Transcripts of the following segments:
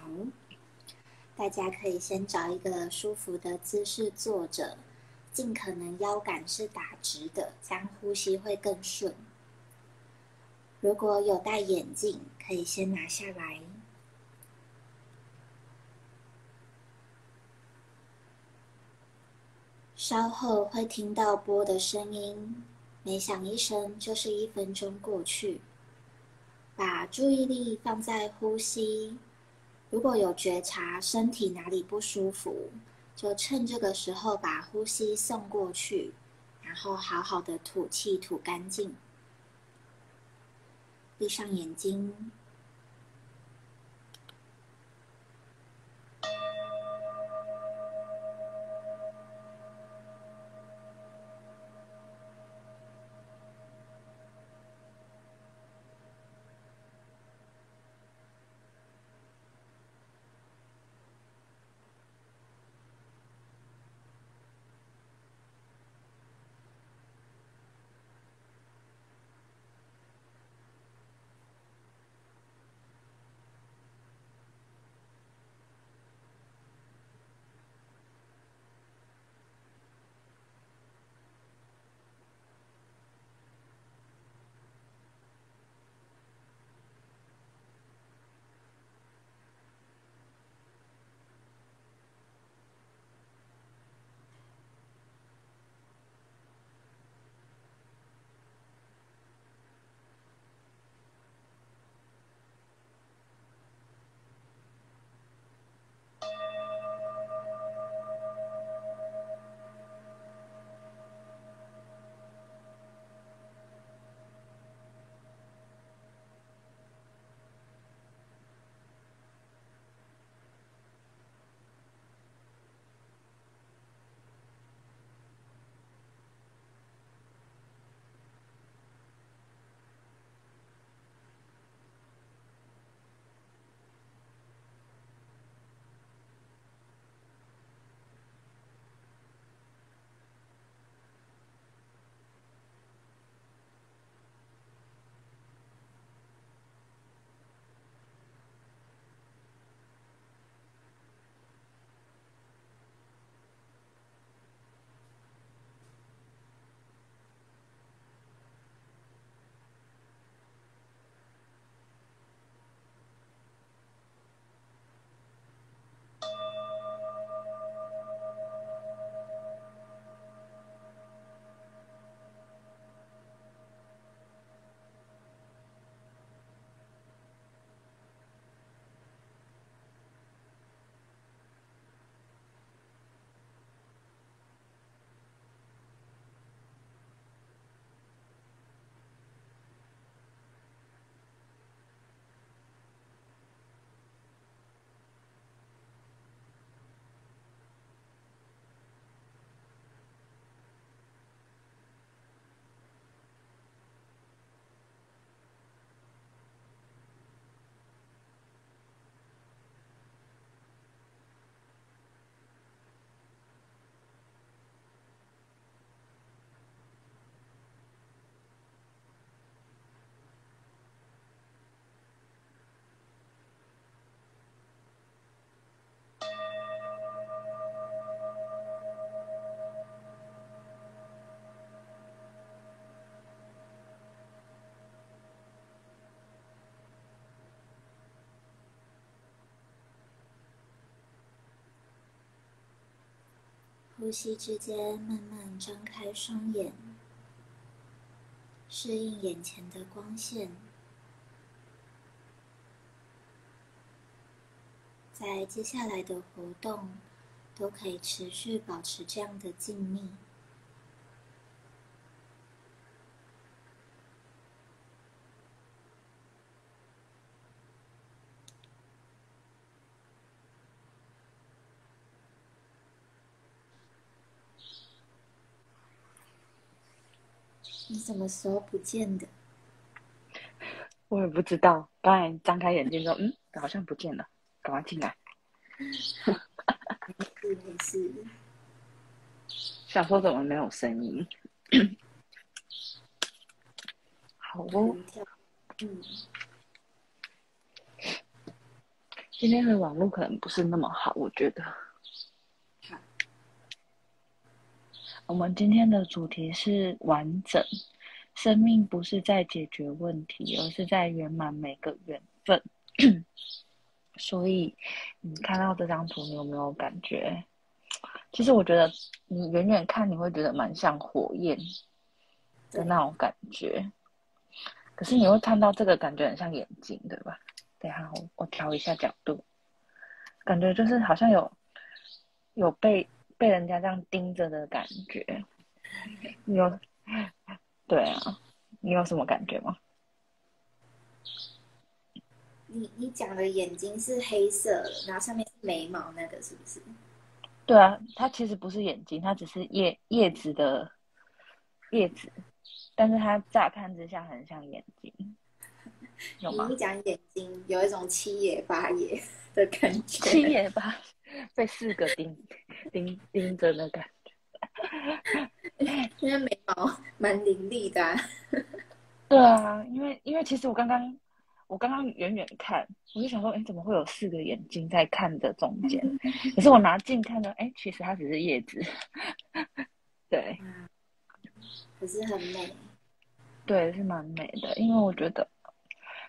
好，大家可以先找一个舒服的姿势坐着，尽可能腰杆是打直的，这样呼吸会更顺。如果有戴眼镜，可以先拿下来。稍后会听到波的声音，每响一声就是一分钟过去。把注意力放在呼吸，如果有觉察身体哪里不舒服，就趁这个时候把呼吸送过去，然后好好的吐气吐干净。闭上眼睛。呼吸之间，慢慢张开双眼，适应眼前的光线。在接下来的活动，都可以持续保持这样的静谧。你什么时候不见的？我也不知道。刚才张开眼睛说：“嗯，好像不见了。”赶快进来。没事。想说怎么没有声音？好哦。嗯。今天的网络可能不是那么好，我觉得。好，我们今天的主题是完整。生命不是在解决问题，而是在圆满每个缘分。所以，你看到这张图，你有没有感觉？其实我觉得，你远远看你会觉得蛮像火焰的那种感觉。可是你会看到这个感觉很像眼睛，对吧？等下我我调一下角度，感觉就是好像有有被被人家这样盯着的感觉。有，对啊，你有什么感觉吗？你你讲的眼睛是黑色的，然后上面是眉毛，那个是不是？对啊，它其实不是眼睛，它只是叶叶子的叶子，但是它乍看之下很像眼睛。有吗？你一讲眼睛，有一种七爷八爷的感觉。七爷八被四个盯盯盯着的感觉，因为眉毛蛮凌厉的。对啊，因为因为其实我刚刚。我刚刚远远看，我就想说，哎，怎么会有四个眼睛在看的中间？可是我拿近看呢，哎，其实它只是叶子。对，可是很美。对，是蛮美的，因为我觉得，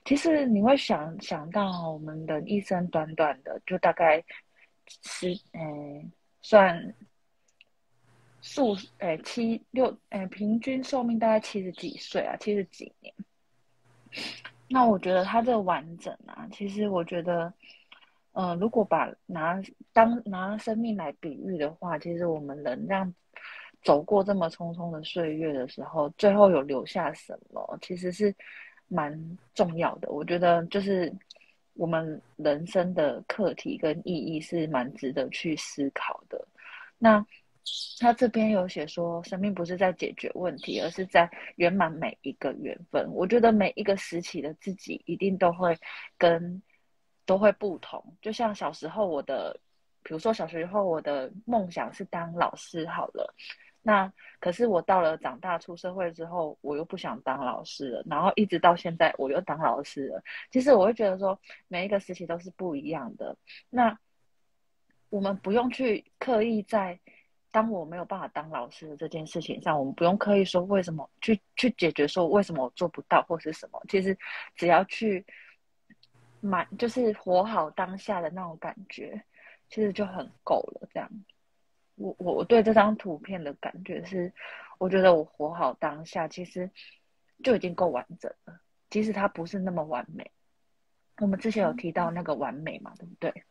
其实你会想想到我们的一生短短的，就大概十，哎，算数，哎，七六，哎，平均寿命大概七十几岁啊，七十几年。那我觉得它这个完整啊，其实我觉得，嗯，如果把拿当拿生命来比喻的话，其实我们人这样走过这么匆匆的岁月的时候，最后有留下什么，其实是蛮重要的。我觉得就是我们人生的课题跟意义是蛮值得去思考的。那。他这边有写说，生命不是在解决问题，而是在圆满每一个缘分。我觉得每一个时期的自己一定都会跟都会不同。就像小时候我的，比如说小时候我的梦想是当老师，好了，那可是我到了长大出社会之后，我又不想当老师了，然后一直到现在我又当老师了。其实我会觉得说，每一个时期都是不一样的。那我们不用去刻意在。当我没有办法当老师的这件事情上，我们不用刻意说为什么去去解决，说为什么我做不到或是什么。其实只要去满，就是活好当下的那种感觉，其实就很够了。这样，我我我对这张图片的感觉是，我觉得我活好当下，其实就已经够完整了。即使它不是那么完美，我们之前有提到那个完美嘛，对不对？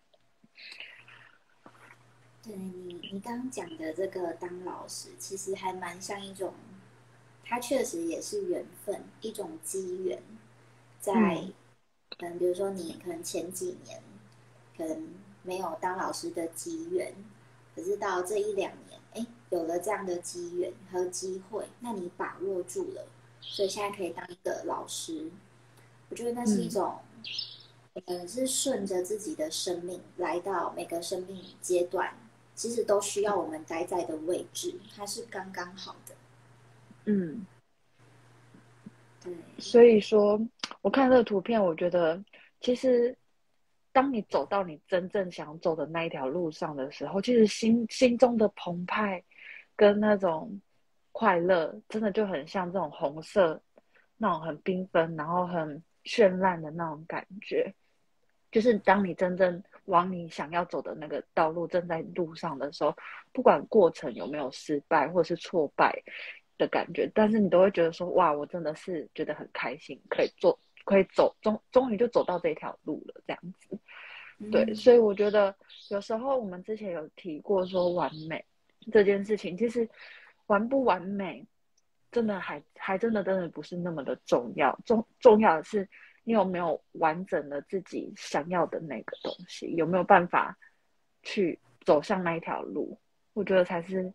对你，你刚刚讲的这个当老师，其实还蛮像一种，它确实也是缘分，一种机缘，在可能比如说你可能前几年可能没有当老师的机缘，可是到这一两年，哎，有了这样的机缘和机会，那你把握住了，所以现在可以当一个老师，我觉得那是一种，嗯，是顺着自己的生命来到每个生命阶段。其实都需要我们待在的位置，它是刚刚好的。嗯，对。所以说，我看这个图片，我觉得其实，当你走到你真正想走的那一条路上的时候，其实心心中的澎湃跟那种快乐，真的就很像这种红色，那种很缤纷，然后很绚烂的那种感觉。就是当你真正往你想要走的那个道路正在路上的时候，不管过程有没有失败或者是挫败的感觉，但是你都会觉得说，哇，我真的是觉得很开心，可以做，可以走，终终于就走到这条路了，这样子。对，所以我觉得有时候我们之前有提过说完美这件事情，其实完不完美，真的还还真的真的不是那么的重要，重重要的是。你有没有完整的自己想要的那个东西？有没有办法去走向那一条路？我觉得才是，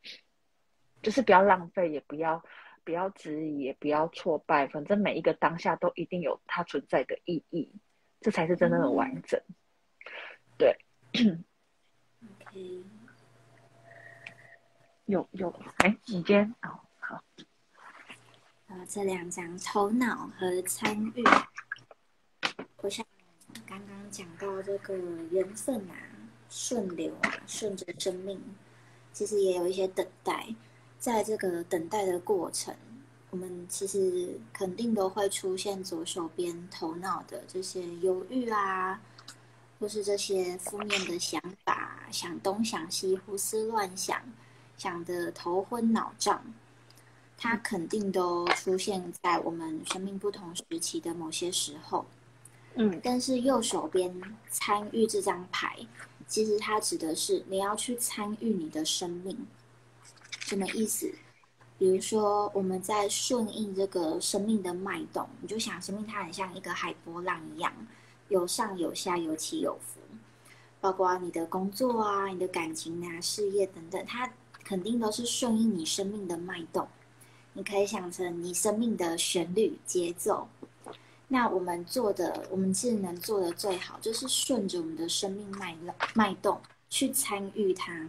就是不要浪费，也不要不要质疑，也不要挫败。反正每一个当下都一定有它存在的意义，这才是真正的完整。对。OK。有有，哎，你今天哦，好。呃，这两张头脑和参与。我想刚刚讲到这个缘分啊，顺流啊，顺着生命，其实也有一些等待，在这个等待的过程，我们其实肯定都会出现左手边头脑的这些犹豫啊，或是这些负面的想法，想东想西，胡思乱想，想的头昏脑胀。它肯定都出现在我们生命不同时期的某些时候，嗯，但是右手边参与这张牌，其实它指的是你要去参与你的生命，什么意思？比如说我们在顺应这个生命的脉动，你就想生命它很像一个海波浪一样，有上有下，有起有伏，包括你的工作啊、你的感情啊、事业等等，它肯定都是顺应你生命的脉动。你可以想成你生命的旋律节奏，那我们做的，我们其实能做的最好，就是顺着我们的生命脉脉动去参与它。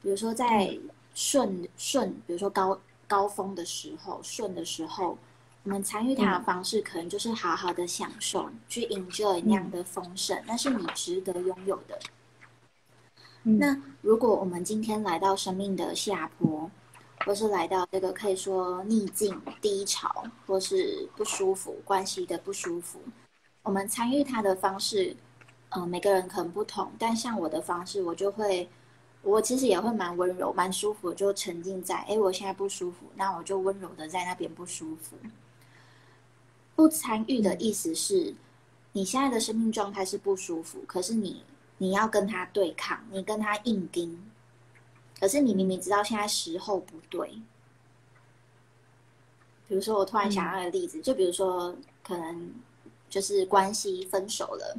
比如说在顺顺，比如说高高峰的时候，顺的时候，我们参与它的方式，可能就是好好的享受，去 enjoy 那样的丰盛，那是你值得拥有的。那如果我们今天来到生命的下坡，或是来到这个可以说逆境、低潮，或是不舒服关系的不舒服，我们参与他的方式，嗯，每个人可能不同。但像我的方式，我就会，我其实也会蛮温柔、蛮舒服，就沉浸在，哎，我现在不舒服，那我就温柔的在那边不舒服。不参与的意思是，你现在的生命状态是不舒服，可是你你要跟他对抗，你跟他硬盯。可是你明明知道现在时候不对，比如说我突然想到一个例子，就比如说可能就是关系分手了，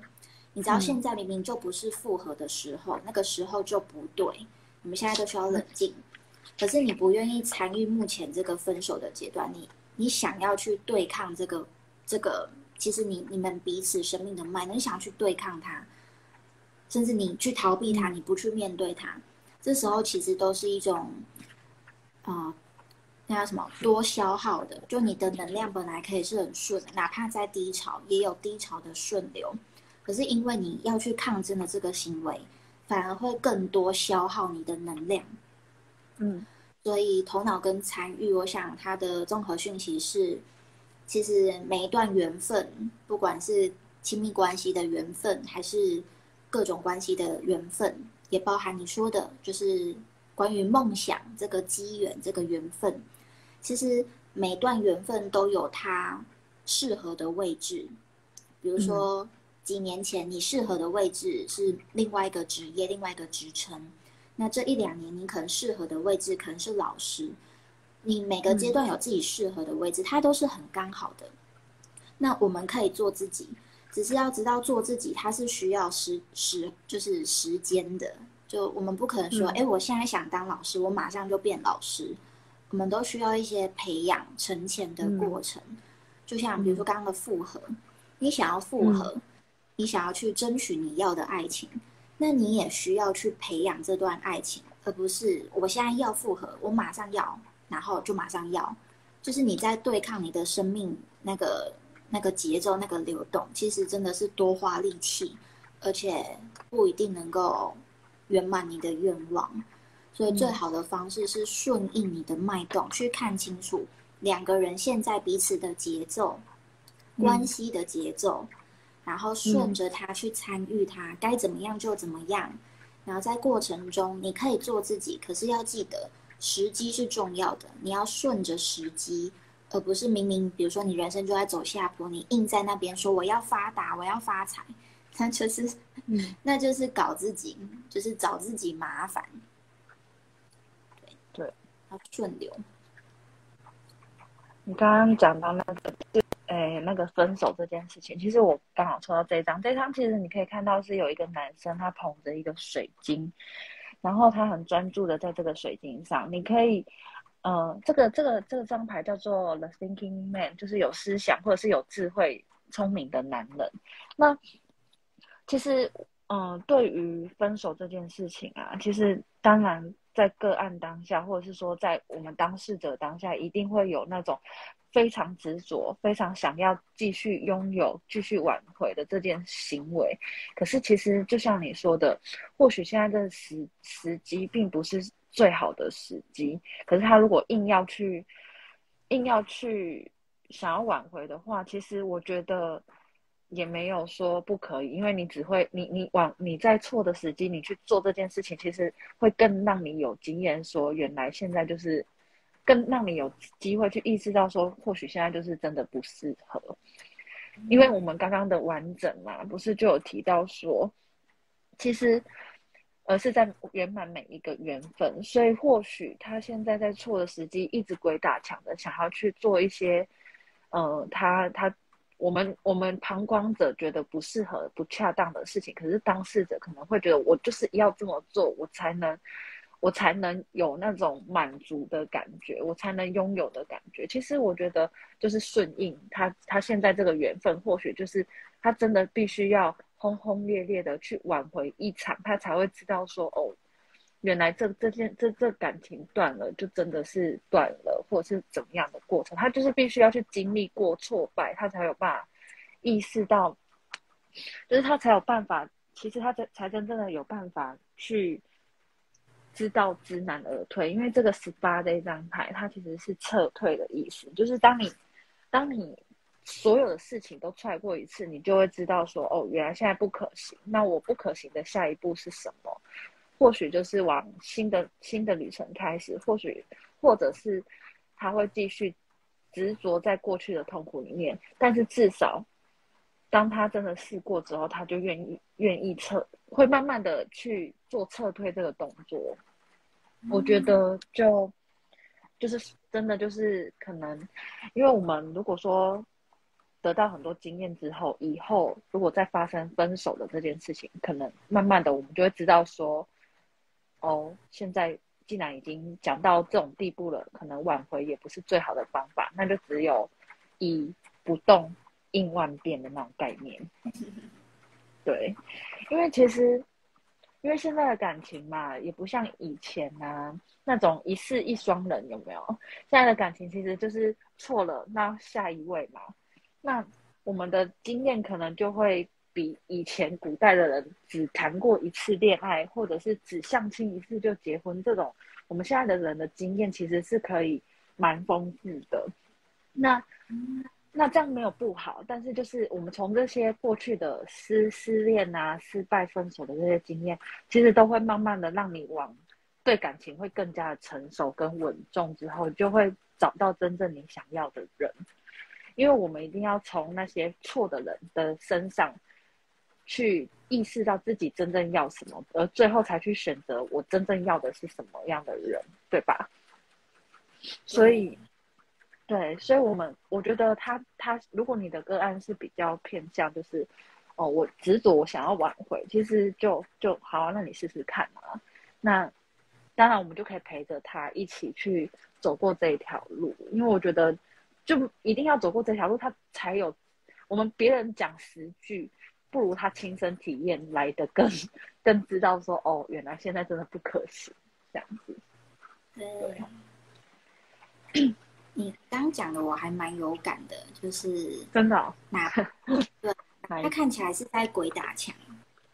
你知道现在明明就不是复合的时候，那个时候就不对，你们现在都需要冷静。可是你不愿意参与目前这个分手的阶段，你你想要去对抗这个这个，其实你你们彼此生命的脉，你想去对抗它，甚至你去逃避它，你不去面对它。这时候其实都是一种，啊，那叫什么多消耗的？就你的能量本来可以是很顺，哪怕在低潮也有低潮的顺流，可是因为你要去抗争的这个行为，反而会更多消耗你的能量。嗯，所以头脑跟参与，我想它的综合讯息是，其实每一段缘分，不管是亲密关系的缘分，还是各种关系的缘分。也包含你说的，就是关于梦想这个机缘、这个缘分。其实每段缘分都有它适合的位置。比如说，几年前你适合的位置是另外一个职业、另外一个职称。那这一两年你可能适合的位置可能是老师。你每个阶段有自己适合的位置，它都是很刚好的。那我们可以做自己。只是要知道做自己，它是需要时时就是时间的。就我们不可能说，哎，我现在想当老师，我马上就变老师。我们都需要一些培养、存钱的过程。就像比如说刚刚的复合，你想要复合，你想要去争取你要的爱情，那你也需要去培养这段爱情，而不是我现在要复合，我马上要，然后就马上要。就是你在对抗你的生命那个。那个节奏、那个流动，其实真的是多花力气，而且不一定能够圆满你的愿望。所以，最好的方式是顺应你的脉动，去看清楚两个人现在彼此的节奏、关系的节奏，然后顺着他去参与他，该怎么样就怎么样。然后在过程中，你可以做自己，可是要记得时机是重要的，你要顺着时机。而不是明明，比如说你人生就在走下坡，你硬在那边说我要发达，我要发财，那就是，嗯，那就是搞自己，就是找自己麻烦。对对，要顺流。你刚刚讲到那个，哎，那个分手这件事情，其实我刚好抽到这张，这张其实你可以看到是有一个男生，他捧着一个水晶，然后他很专注的在这个水晶上，你可以。呃，这个这个这张牌叫做 The Thinking Man，就是有思想或者是有智慧、聪明的男人。那其实，嗯，对于分手这件事情啊，其实当然在个案当下，或者是说在我们当事者当下，一定会有那种非常执着、非常想要继续拥有、继续挽回的这件行为。可是其实就像你说的，或许现在的时时机并不是最好的时机。可是他如果硬要去，硬要去想要挽回的话，其实我觉得。也没有说不可以，因为你只会你你往你在错的时机，你去做这件事情，其实会更让你有经验，说原来现在就是更让你有机会去意识到说，或许现在就是真的不适合。因为我们刚刚的完整嘛，不是就有提到说，其实而是在圆满每一个缘分，所以或许他现在在错的时机，一直鬼打墙的想要去做一些，呃，他他。我们我们旁观者觉得不适合、不恰当的事情，可是当事者可能会觉得我就是要这么做，我才能，我才能有那种满足的感觉，我才能拥有的感觉。其实我觉得就是顺应他，他现在这个缘分，或许就是他真的必须要轰轰烈烈的去挽回一场，他才会知道说哦。原来这这件这这感情断了，就真的是断了，或者是怎么样的过程？他就是必须要去经历过挫败，他才有办法意识到，就是他才有办法，其实他才才真正的有办法去知道知难而退。因为这个十八这张牌，它其实是撤退的意思，就是当你当你所有的事情都踹过一次，你就会知道说，哦，原来现在不可行，那我不可行的下一步是什么？或许就是往新的新的旅程开始，或许或者是他会继续执着在过去的痛苦里面，但是至少当他真的试过之后，他就愿意愿意撤，会慢慢的去做撤退这个动作。我觉得就就是真的就是可能，因为我们如果说得到很多经验之后，以后如果再发生分手的这件事情，可能慢慢的我们就会知道说。哦，现在既然已经讲到这种地步了，可能挽回也不是最好的方法，那就只有以不动应万变的那种概念。对，因为其实因为现在的感情嘛，也不像以前啊那种一世一双人，有没有？现在的感情其实就是错了，那下一位嘛，那我们的经验可能就会。比以前古代的人只谈过一次恋爱，或者是只相亲一次就结婚，这种我们现在的人的经验其实是可以蛮丰富的。那那这样没有不好，但是就是我们从这些过去的失失恋啊、失败分手的这些经验，其实都会慢慢的让你往对感情会更加的成熟跟稳重之后，就会找到真正你想要的人。因为我们一定要从那些错的人的身上。去意识到自己真正要什么，而最后才去选择我真正要的是什么样的人，对吧？所以，对，所以我们我觉得他他，如果你的个案是比较偏向，就是哦，我执着我想要挽回，其实就就好，那你试试看嘛。那当然，我们就可以陪着他一起去走过这一条路，因为我觉得就一定要走过这条路，他才有我们别人讲十句。不如他亲身体验来的更 更知道说哦，原来现在真的不可行这样子。对，你刚讲的我还蛮有感的，就是真的，哪对他看起来是在鬼打墙，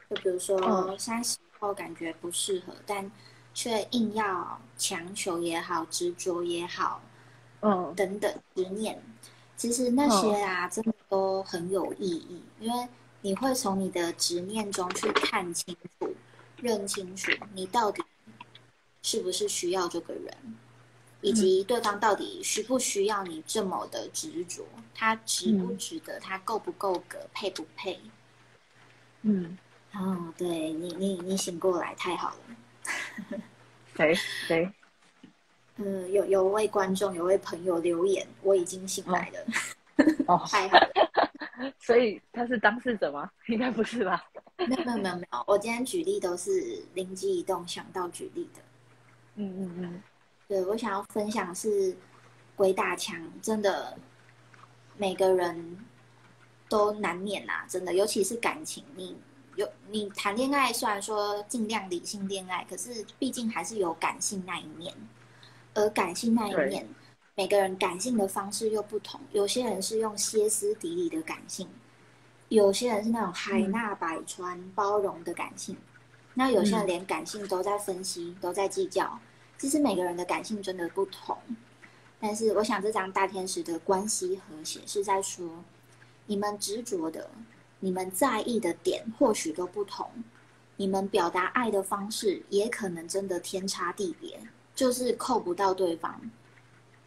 就比如说现在时候感觉不适合，但却硬要强求也好，执着也好，嗯，等等执念，其实那些啊，真的都很有意义，因为。你会从你的执念中去看清楚、认清楚，你到底是不是需要这个人，以及对方到底需不需要你这么的执着，他值不值得，他够不够格，配不配？嗯，哦，对你，你，你醒过来太好了。谁 谁？嗯，有有位观众，有位朋友留言，我已经醒来了。哦，太好了。所以他是当事者吗？应该不是吧？没有没有没有没有，我今天举例都是灵机一动想到举例的。嗯嗯嗯，对我想要分享是鬼打墙，真的每个人都难免呐，真的，尤其是感情，你有你谈恋爱，虽然说尽量理性恋爱，可是毕竟还是有感性那一面。而感性那一面，每个人感性的方式又不同。有些人是用歇斯底里的感性，有些人是那种海纳百川、包容的感性。那有些人连感性都在分析，都在计较。其实每个人的感性真的不同。但是我想，这张大天使的关系和谐是在说，你们执着的。你们在意的点或许都不同，你们表达爱的方式也可能真的天差地别，就是扣不到对方。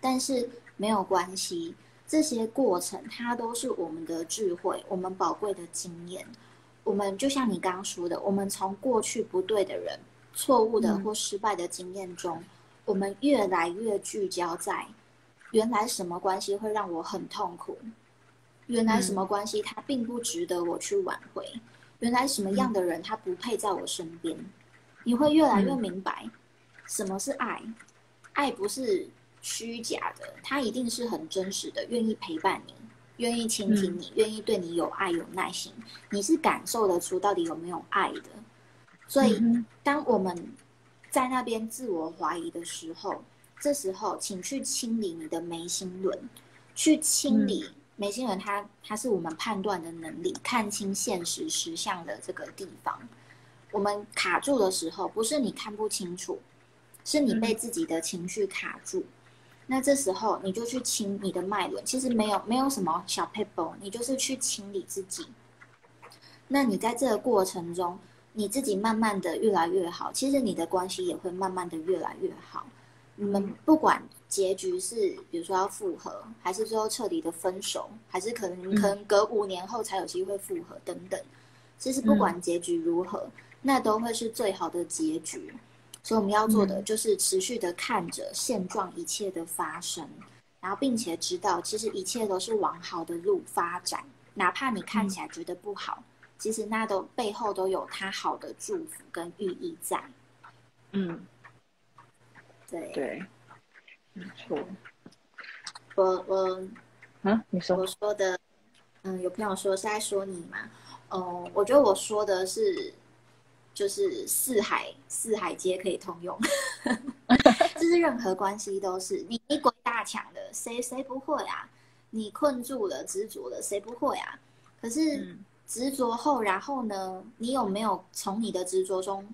但是没有关系，这些过程它都是我们的智慧，我们宝贵的经验。我们就像你刚刚说的，我们从过去不对的人、错误的或失败的经验中，我们越来越聚焦在原来什么关系会让我很痛苦。原来什么关系它并不值得我去挽回，原来什么样的人他不配在我身边，你会越来越明白什么是爱，爱不是虚假的，它一定是很真实的，愿意陪伴你，愿意倾听你，愿意对你有爱有耐心，你是感受得出到底有没有爱的。所以当我们在那边自我怀疑的时候，这时候请去清理你的眉心轮，去清理。眉心轮，它它是我们判断的能力，看清现实实相的这个地方。我们卡住的时候，不是你看不清楚，是你被自己的情绪卡住。那这时候你就去清你的脉轮，其实没有没有什么小 paper，你就是去清理自己。那你在这个过程中，你自己慢慢的越来越好，其实你的关系也会慢慢的越来越好。你们不管。结局是，比如说要复合，还是最后彻底的分手，还是可能可能隔五年后才有机会复合等等。其实不管结局如何，那都会是最好的结局。所以我们要做的就是持续的看着现状一切的发生，然后并且知道，其实一切都是往好的路发展。哪怕你看起来觉得不好，其实那都背后都有它好的祝福跟寓意在。嗯，对对。没错，我我，啊，你说我说的，嗯，有朋友说是在说你嘛？哦，我觉得我说的是，就是四海四海皆可以通用，就是任何关系都是你一鬼大强的，谁谁不会啊？你困住了执着了，谁不会啊？可是执着后，然后呢？你有没有从你的执着中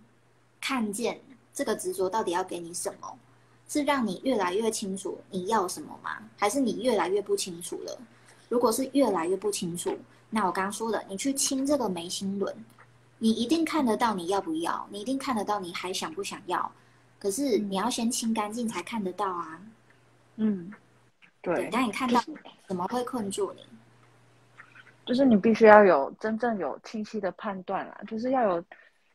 看见这个执着到底要给你什么？是让你越来越清楚你要什么吗？还是你越来越不清楚了？如果是越来越不清楚，那我刚刚说的，你去清这个眉心轮，你一定看得到你要不要，你一定看得到你还想不想要。可是你要先清干净才看得到啊。嗯，对。当你看到，怎么会困住你？就是你必须要有真正有清晰的判断啊，就是要有。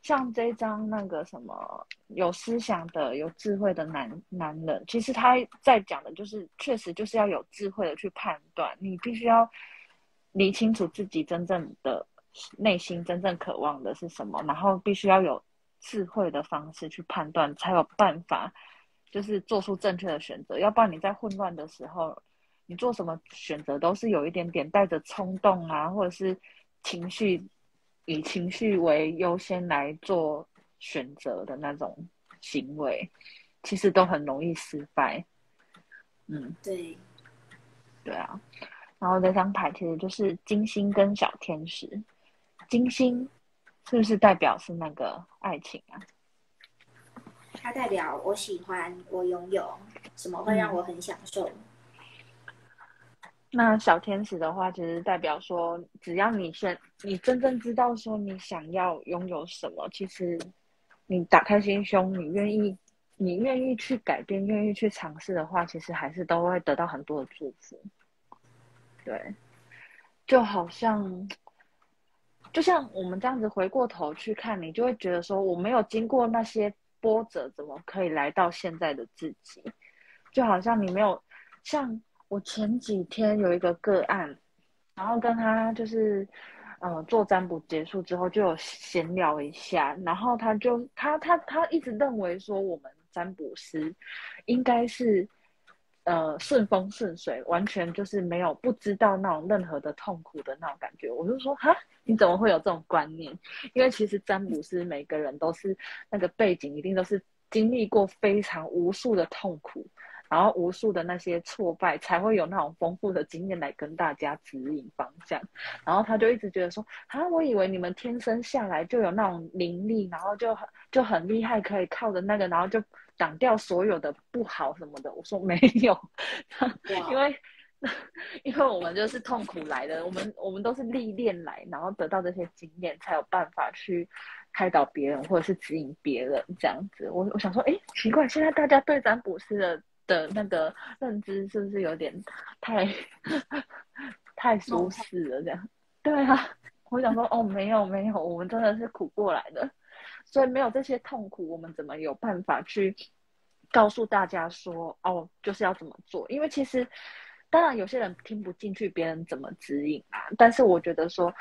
像这张那个什么有思想的、有智慧的男男人，其实他在讲的就是，确实就是要有智慧的去判断。你必须要理清楚自己真正的内心真正渴望的是什么，然后必须要有智慧的方式去判断，才有办法就是做出正确的选择。要不然你在混乱的时候，你做什么选择都是有一点点带着冲动啊，或者是情绪。以情绪为优先来做选择的那种行为，其实都很容易失败。嗯，对，对啊。然后这张牌其实就是金星跟小天使。金星是不是代表是那个爱情啊？它代表我喜欢，我拥有什么会让我很享受。那小天使的话，其实代表说，只要你先，你真正知道说你想要拥有什么，其实你打开心胸，你愿意，你愿意去改变，愿意去尝试的话，其实还是都会得到很多的祝福。对，就好像，就像我们这样子回过头去看，你就会觉得说，我没有经过那些波折，怎么可以来到现在的自己？就好像你没有像。我前几天有一个个案，然后跟他就是，呃，做占卜结束之后就有闲聊一下，然后他就他他他一直认为说我们占卜师应该是呃顺风顺水，完全就是没有不知道那种任何的痛苦的那种感觉。我就说哈，你怎么会有这种观念？因为其实占卜师每个人都是那个背景，一定都是经历过非常无数的痛苦。然后无数的那些挫败，才会有那种丰富的经验来跟大家指引方向。然后他就一直觉得说：“啊，我以为你们天生下来就有那种灵力，然后就很就很厉害，可以靠着那个，然后就挡掉所有的不好什么的。”我说没有，因为因为我们就是痛苦来的，我们我们都是历练来，然后得到这些经验，才有办法去开导别人或者是指引别人这样子。我我想说，哎，奇怪，现在大家对占卜师的。的那个认知是不是有点太太舒适了？这样对啊，我想说哦，没有没有，我们真的是苦过来的，所以没有这些痛苦，我们怎么有办法去告诉大家说哦，就是要怎么做？因为其实当然有些人听不进去别人怎么指引啊，但是我觉得说。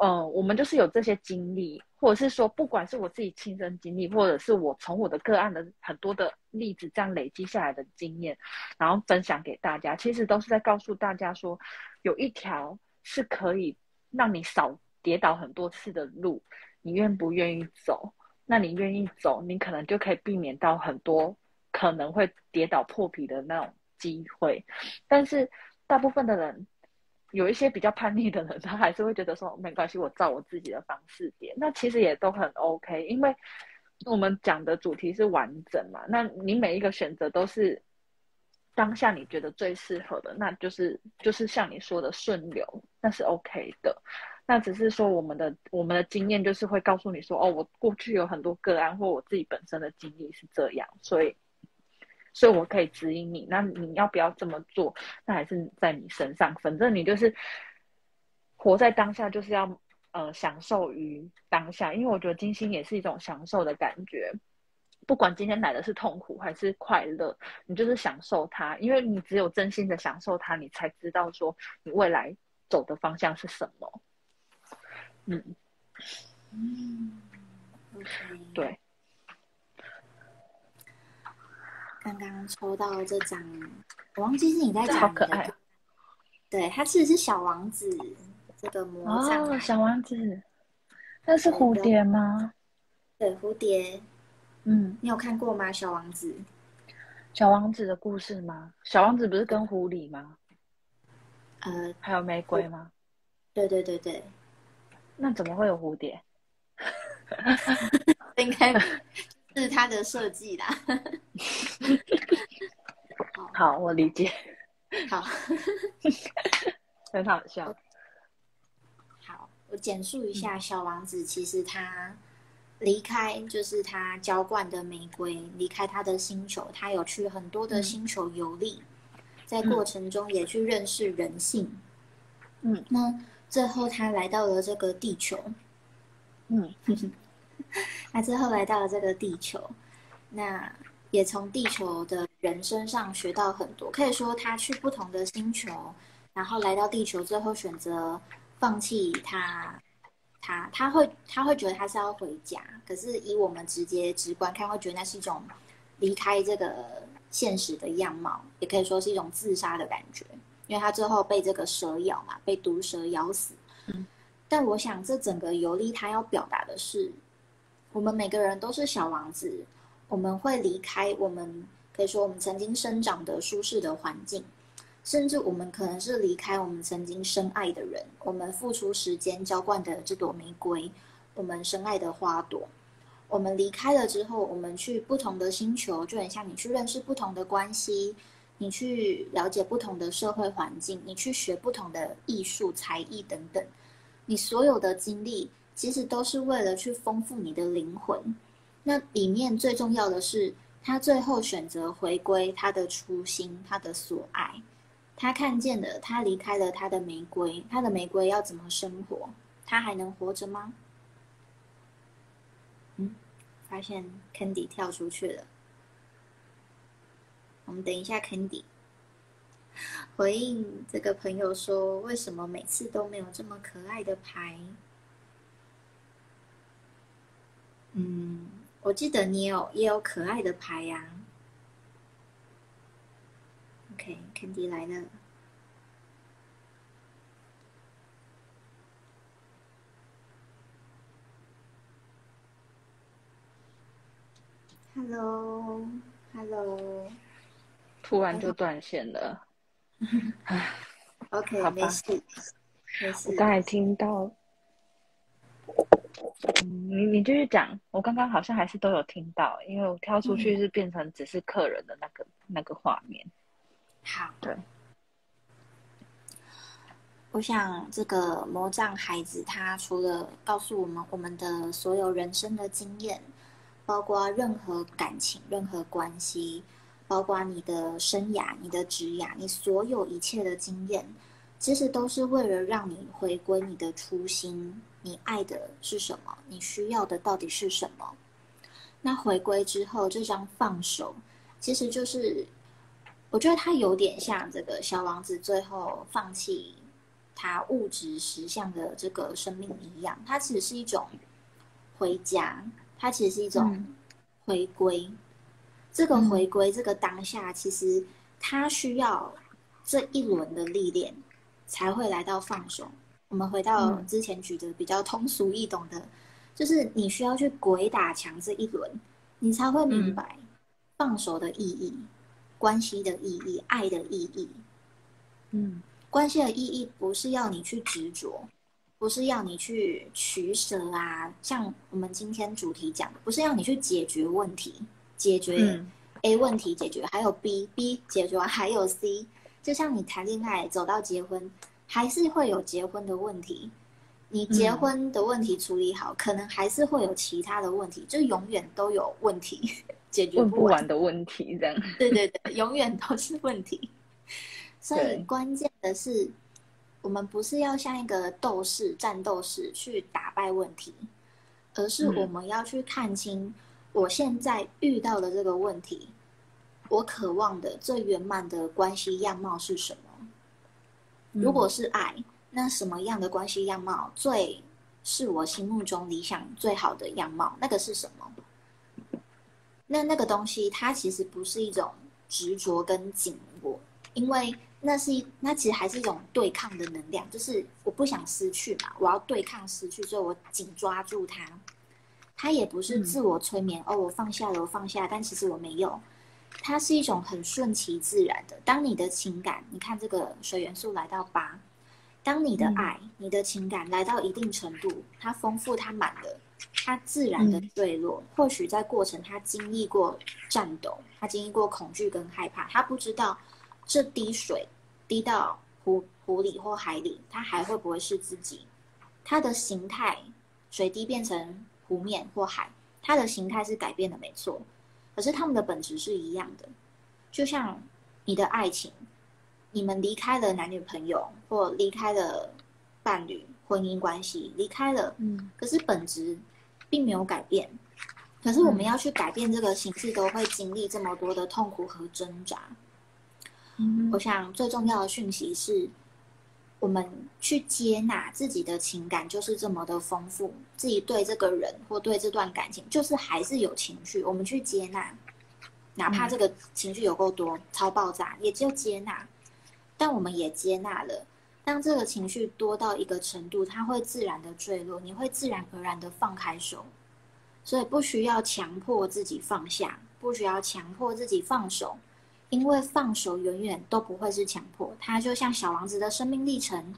嗯，我们就是有这些经历，或者是说，不管是我自己亲身经历，或者是我从我的个案的很多的例子这样累积下来的经验，然后分享给大家，其实都是在告诉大家说，有一条是可以让你少跌倒很多次的路，你愿不愿意走？那你愿意走，你可能就可以避免到很多可能会跌倒破皮的那种机会。但是大部分的人。有一些比较叛逆的人，他还是会觉得说没关系，我照我自己的方式点。那其实也都很 OK，因为我们讲的主题是完整嘛。那你每一个选择都是当下你觉得最适合的，那就是就是像你说的顺流，那是 OK 的。那只是说我们的我们的经验就是会告诉你说，哦，我过去有很多个案或我自己本身的经历是这样，所以。所以我可以指引你，那你要不要这么做？那还是在你身上。反正你就是活在当下，就是要呃享受于当下。因为我觉得金星也是一种享受的感觉，不管今天来的是痛苦还是快乐，你就是享受它。因为你只有真心的享受它，你才知道说你未来走的方向是什么。嗯嗯，对。刚刚抽到这张，我忘记是你在讲好可爱。对，它其实是小王子这个魔哦，小王子，那是蝴蝶吗？对，蝴蝶。嗯，你有看过吗？小王子，小王子的故事吗？小王子不是跟狐狸吗？呃，还有玫瑰吗？对对对对。那怎么会有蝴蝶？应该。是它的设计啦。好，我理解。好，很好笑。好，我简述一下，小王子其实他离开，就是他浇灌的玫瑰，离开他的星球，他有去很多的星球游历，在过程中也去认识人性。嗯，那最后他来到了这个地球。嗯。他最后来到了这个地球，那也从地球的人身上学到很多。可以说，他去不同的星球，然后来到地球，最后选择放弃他，他他会他会觉得他是要回家。可是以我们直接直观看，会觉得那是一种离开这个现实的样貌，也可以说是一种自杀的感觉，因为他最后被这个蛇咬嘛，被毒蛇咬死。嗯，但我想这整个游历，他要表达的是。我们每个人都是小王子，我们会离开我们可以说我们曾经生长的舒适的环境，甚至我们可能是离开我们曾经深爱的人，我们付出时间浇灌的这朵玫瑰，我们深爱的花朵。我们离开了之后，我们去不同的星球，就很像你去认识不同的关系，你去了解不同的社会环境，你去学不同的艺术才艺等等，你所有的经历。其实都是为了去丰富你的灵魂。那里面最重要的是，他最后选择回归他的初心，他的所爱。他看见了，他离开了他的玫瑰，他的玫瑰要怎么生活？他还能活着吗？嗯，发现 Candy 跳出去了。我们等一下，Candy 回应这个朋友说：为什么每次都没有这么可爱的牌？嗯，我记得你有也有可爱的牌呀。OK，Candy 来了。Hello，Hello。突然就断线了。OK，没事，没事。我刚才听到。你你继续讲，我刚刚好像还是都有听到，因为我跳出去是变成只是客人的那个那个画面。好，对。我想这个魔杖孩子，他除了告诉我们我们的所有人生的经验，包括任何感情、任何关系，包括你的生涯、你的职涯，你所有一切的经验，其实都是为了让你回归你的初心。你爱的是什么？你需要的到底是什么？那回归之后，这张放手，其实就是，我觉得它有点像这个小王子最后放弃他物质实相的这个生命一样，它其实是一种回家，它其实是一种回归。这个回归，这个当下，其实他需要这一轮的历练，才会来到放手。我们回到之前举的比较通俗易懂的，就是你需要去鬼打墙这一轮，你才会明白放手的意义、关系的意义、爱的意义。嗯，关系的意义不是要你去执着，不是要你去取舍啊。像我们今天主题讲的，不是要你去解决问题，解决 A 问题解决，还有 B，B 解决完还有 C。就像你谈恋爱走到结婚。还是会有结婚的问题，你结婚的问题处理好，可能还是会有其他的问题，就永远都有问题 解决不完的问题，这样。对对对，永远都是问题。所以关键的是，我们不是要像一个斗士、战斗士去打败问题，而是我们要去看清我现在遇到的这个问题，我渴望的最圆满的关系样貌是什么。如果是爱，那什么样的关系样貌最是我心目中理想最好的样貌？那个是什么？那那个东西，它其实不是一种执着跟紧握，因为那是那其实还是一种对抗的能量，就是我不想失去嘛，我要对抗失去，所以我紧抓住它。它也不是自我催眠哦，我放下了，我放下，但其实我没有。它是一种很顺其自然的。当你的情感，你看这个水元素来到八，当你的爱、你的情感来到一定程度，它丰富、它满了，它自然的坠落。或许在过程，它经历过战斗，它经历过恐惧跟害怕，它不知道这滴水滴到湖湖里或海里，它还会不会是自己？它的形态，水滴变成湖面或海，它的形态是改变的，没错。可是他们的本质是一样的，就像你的爱情，你们离开了男女朋友，或离开了伴侣、婚姻关系，离开了，嗯，可是本质并没有改变。可是我们要去改变这个形式，都会经历这么多的痛苦和挣扎。嗯，我想最重要的讯息是。我们去接纳自己的情感就是这么的丰富，自己对这个人或对这段感情就是还是有情绪，我们去接纳，哪怕这个情绪有够多、超爆炸，也就接纳。但我们也接纳了，当这个情绪多到一个程度，它会自然的坠落，你会自然而然的放开手，所以不需要强迫自己放下，不需要强迫自己放手。因为放手永远都不会是强迫，它就像小王子的生命历程，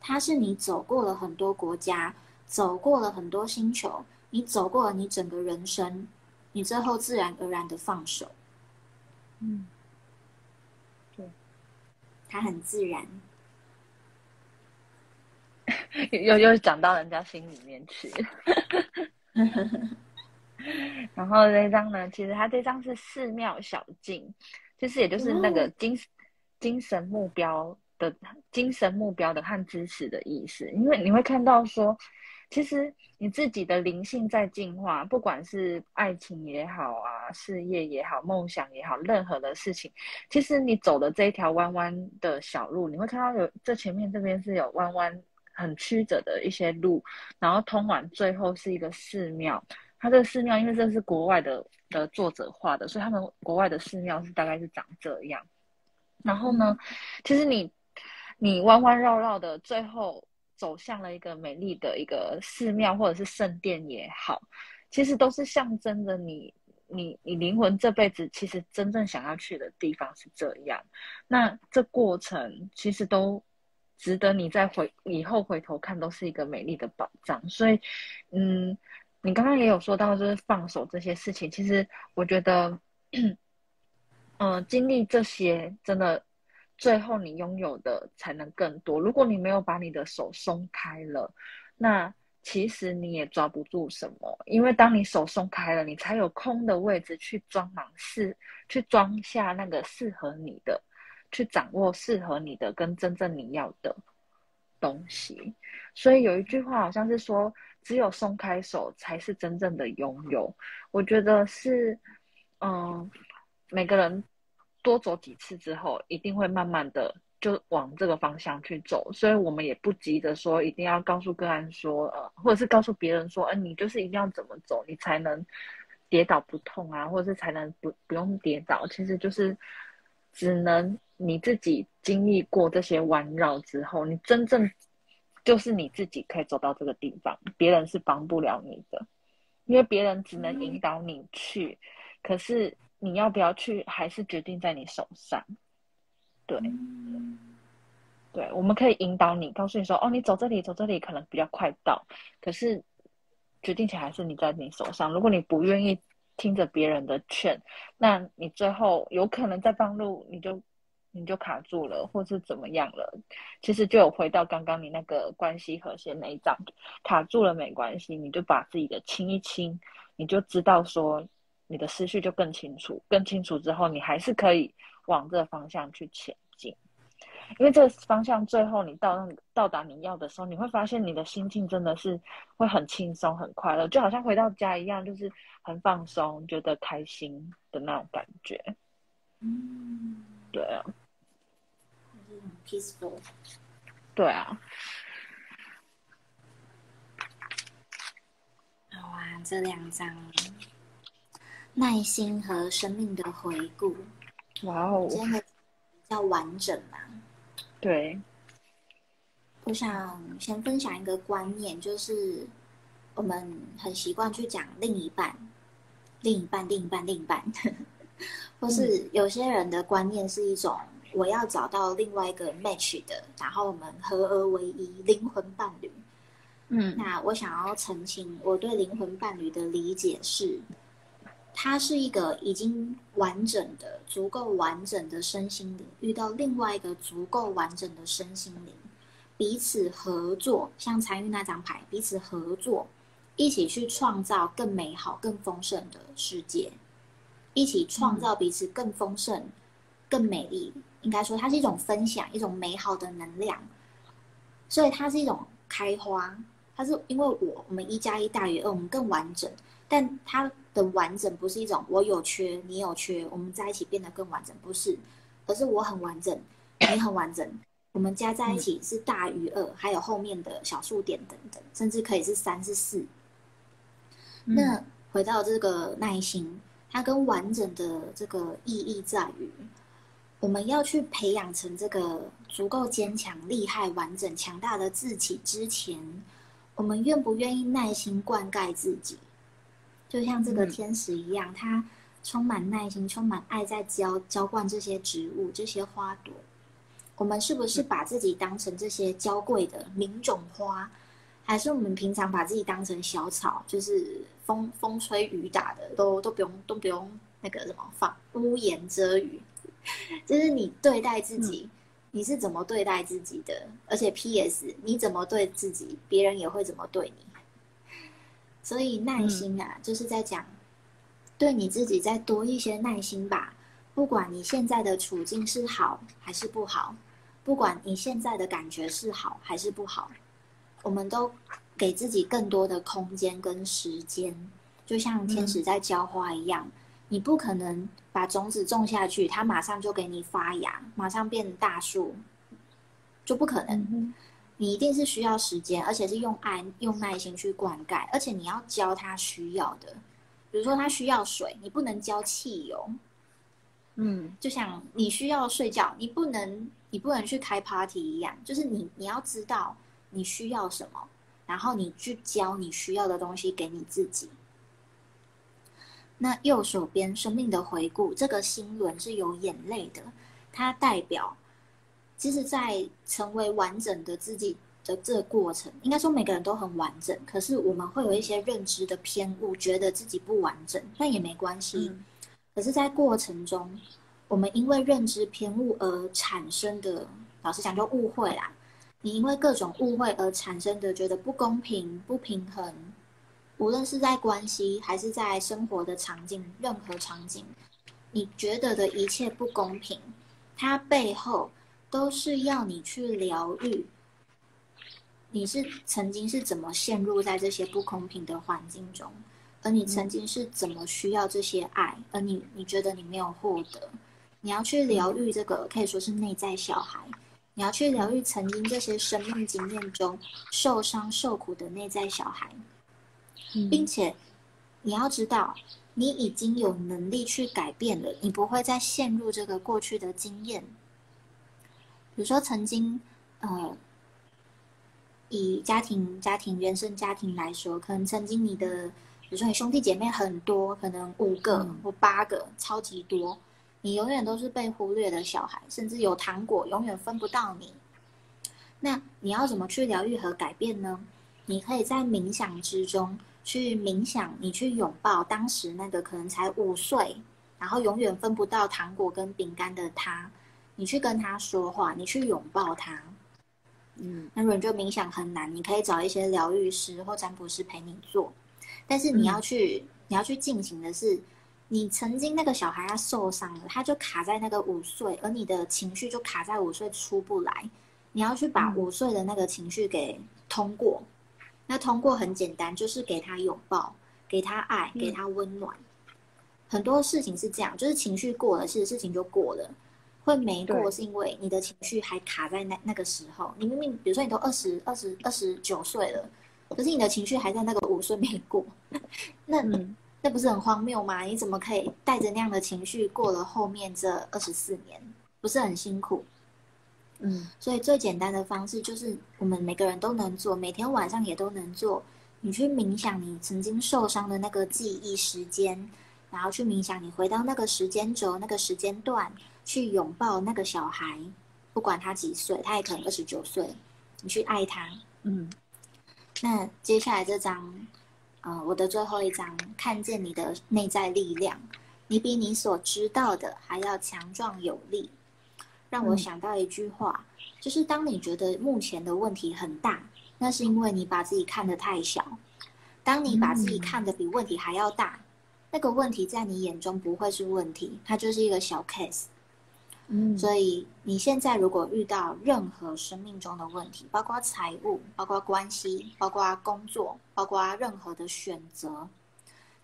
它是你走过了很多国家，走过了很多星球，你走过了你整个人生，你最后自然而然的放手，嗯，对，它很自然，又又讲到人家心里面去 然后这张呢，其实它这张是寺庙小径。其实也就是那个精精神目标的精神目标的和支持的意思，因为你会看到说，其实你自己的灵性在进化，不管是爱情也好啊，事业也好，梦想也好，任何的事情，其实你走的这一条弯弯的小路，你会看到有这前面这边是有弯弯很曲折的一些路，然后通往最后是一个寺庙。它这个寺庙，因为这是国外的的作者画的，所以他们国外的寺庙是大概是长这样。然后呢，其实你你弯弯绕绕的，最后走向了一个美丽的一个寺庙或者是圣殿也好，其实都是象征着你你你灵魂这辈子其实真正想要去的地方是这样。那这过程其实都值得你再回以后回头看，都是一个美丽的宝藏。所以，嗯，你刚刚也有说到，就是放手这些事情，其实我觉得。嗯，经历这些，真的，最后你拥有的才能更多。如果你没有把你的手松开了，那其实你也抓不住什么。因为当你手松开了，你才有空的位置去装满适，去装下那个适合你的，去掌握适合你的跟真正你要的东西。所以有一句话好像是说，只有松开手，才是真正的拥有。我觉得是，嗯，每个人。多走几次之后，一定会慢慢的就往这个方向去走，所以我们也不急着说一定要告诉个案说，呃，或者是告诉别人说，嗯，你就是一定要怎么走，你才能跌倒不痛啊，或者是才能不不用跌倒，其实就是只能你自己经历过这些弯绕之后，你真正就是你自己可以走到这个地方，别人是帮不了你的，因为别人只能引导你去，可是。你要不要去，还是决定在你手上。对，对，我们可以引导你，告诉你说：“哦，你走这里，走这里可能比较快到。”可是决定权还是你在你手上。如果你不愿意听着别人的劝，那你最后有可能在半路你就你就卡住了，或是怎么样了。其实就有回到刚刚你那个关系和谐那一章，卡住了没关系，你就把自己的清一清，你就知道说。你的思绪就更清楚，更清楚之后，你还是可以往这个方向去前进。因为这个方向最后你到那到达你要的时候，你会发现你的心境真的是会很轻松、很快乐，就好像回到家一样，就是很放松、觉得开心的那种感觉。嗯，对啊，peaceful。对啊。哇，这两张。耐心和生命的回顾，哇哦，真的比较完整嘛？对，我想先分享一个观念，就是我们很习惯去讲另一半、另一半、另一半、另一半，或是有些人的观念是一种我要找到另外一个 match 的，然后我们合而为一，灵魂伴侣。嗯，那我想要澄清，我对灵魂伴侣的理解是。他是一个已经完整的、足够完整的身心灵，遇到另外一个足够完整的身心灵，彼此合作，像参与那张牌，彼此合作，一起去创造更美好、更丰盛的世界，一起创造彼此更丰盛、更美丽。应该说，它是一种分享，一种美好的能量，所以它是一种开花。它是因为我，我们一加一大于二，我们更完整。但它的完整不是一种我有缺你有缺，我们在一起变得更完整，不是，而是我很完整，你很完整，我们加在一起是大于二，还有后面的小数点等等，甚至可以是三是四。那回到这个耐心，它跟完整的这个意义在于，我们要去培养成这个足够坚强、厉害、完整、强大的自己之前，我们愿不愿意耐心灌溉自己？就像这个天使一样，他充满耐心、充满爱，在浇浇灌这些植物、这些花朵。我们是不是把自己当成这些娇贵的名种花，还是我们平常把自己当成小草，就是风风吹雨打的都都不用都不用那个什么放屋檐遮雨？就是你对待自己，你是怎么对待自己的？而且 P.S. 你怎么对自己，别人也会怎么对你。所以耐心啊，就是在讲，对你自己再多一些耐心吧。不管你现在的处境是好还是不好，不管你现在的感觉是好还是不好，我们都给自己更多的空间跟时间。就像天使在浇花一样，你不可能把种子种下去，它马上就给你发芽，马上变大树，就不可能。你一定是需要时间，而且是用爱、用耐心去灌溉，而且你要浇它需要的。比如说，它需要水，你不能浇汽油，嗯，就像你需要睡觉，你不能你不能去开 party 一样，就是你你要知道你需要什么，然后你去教你需要的东西给你自己。那右手边生命的回顾，这个心轮是有眼泪的，它代表，其实，在成为完整的自己的这个过程，应该说每个人都很完整，可是我们会有一些认知的偏误，觉得自己不完整，那也没关系。可是，在过程中，我们因为认知偏误而产生的，老实讲就误会啦。你因为各种误会而产生的，觉得不公平、不平衡。无论是在关系还是在生活的场景，任何场景，你觉得的一切不公平，它背后都是要你去疗愈。你是曾经是怎么陷入在这些不公平的环境中，而你曾经是怎么需要这些爱，而你你觉得你没有获得，你要去疗愈这个可以说是内在小孩，你要去疗愈曾经这些生命经验中受伤受苦的内在小孩。并且，你要知道，你已经有能力去改变了，你不会再陷入这个过去的经验。比如说，曾经，呃，以家庭、家庭、原生家庭来说，可能曾经你的，比如说你兄弟姐妹很多，可能五个或八个，超级多，你永远都是被忽略的小孩，甚至有糖果永远分不到你。那你要怎么去疗愈和改变呢？你可以在冥想之中。去冥想，你去拥抱当时那个可能才五岁，然后永远分不到糖果跟饼干的他，你去跟他说话，你去拥抱他。嗯，那如果你就冥想很难，你可以找一些疗愈师或占卜师陪你做。但是你要去，你要去进行的是，你曾经那个小孩他受伤了，他就卡在那个五岁，而你的情绪就卡在五岁出不来。你要去把五岁的那个情绪给通过。那通过很简单，就是给他拥抱，给他爱，给他温暖。很多事情是这样，就是情绪过了，其实事情就过了。会没过，是因为你的情绪还卡在那那个时候。你明明，比如说你都二十二十二十九岁了，可是你的情绪还在那个五岁没过，那那不是很荒谬吗？你怎么可以带着那样的情绪过了后面这二十四年？不是很辛苦？嗯，所以最简单的方式就是我们每个人都能做，每天晚上也都能做。你去冥想你曾经受伤的那个记忆时间，然后去冥想你回到那个时间轴、那个时间段，去拥抱那个小孩，不管他几岁，他也可能二十九岁，你去爱他。嗯，那接下来这张，呃，我的最后一张，看见你的内在力量，你比你所知道的还要强壮有力。让我想到一句话，就是当你觉得目前的问题很大，那是因为你把自己看得太小；当你把自己看得比问题还要大，那个问题在你眼中不会是问题，它就是一个小 case。嗯，所以你现在如果遇到任何生命中的问题，包括财务、包括关系、包括工作、包括任何的选择，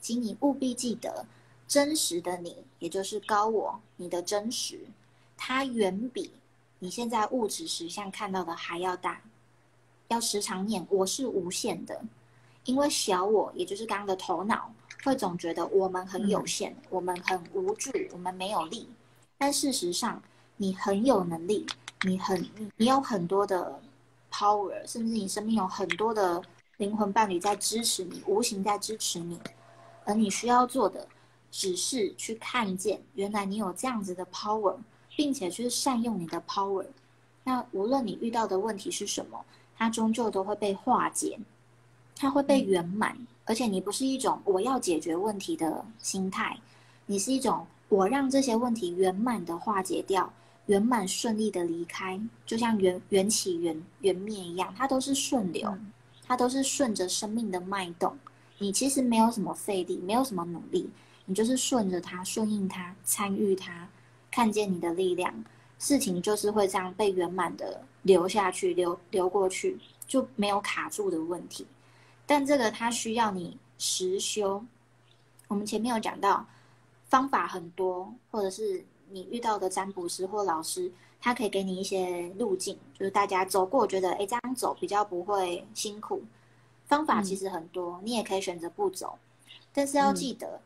请你务必记得，真实的你，也就是高我，你的真实。它远比你现在物质实相看到的还要大，要时常念我是无限的，因为小我也就是刚刚的头脑会总觉得我们很有限，我们很无助，我们没有力。但事实上，你很有能力，你很你有很多的 power，甚至你身边有很多的灵魂伴侣在支持你，无形在支持你，而你需要做的只是去看见，原来你有这样子的 power。并且去善用你的 power，那无论你遇到的问题是什么，它终究都会被化解，它会被圆满。而且你不是一种我要解决问题的心态，你是一种我让这些问题圆满的化解掉，圆满顺利的离开，就像缘缘起缘缘灭一样，它都是顺流，它都是顺着生命的脉动。你其实没有什么费力，没有什么努力，你就是顺着它，顺应它，参与它。看见你的力量，事情就是会这样被圆满的流下去，流流过去，就没有卡住的问题。但这个它需要你实修。我们前面有讲到，方法很多，或者是你遇到的占卜师或老师，他可以给你一些路径，就是大家走过，觉得哎这样走比较不会辛苦。方法其实很多，你也可以选择不走，但是要记得，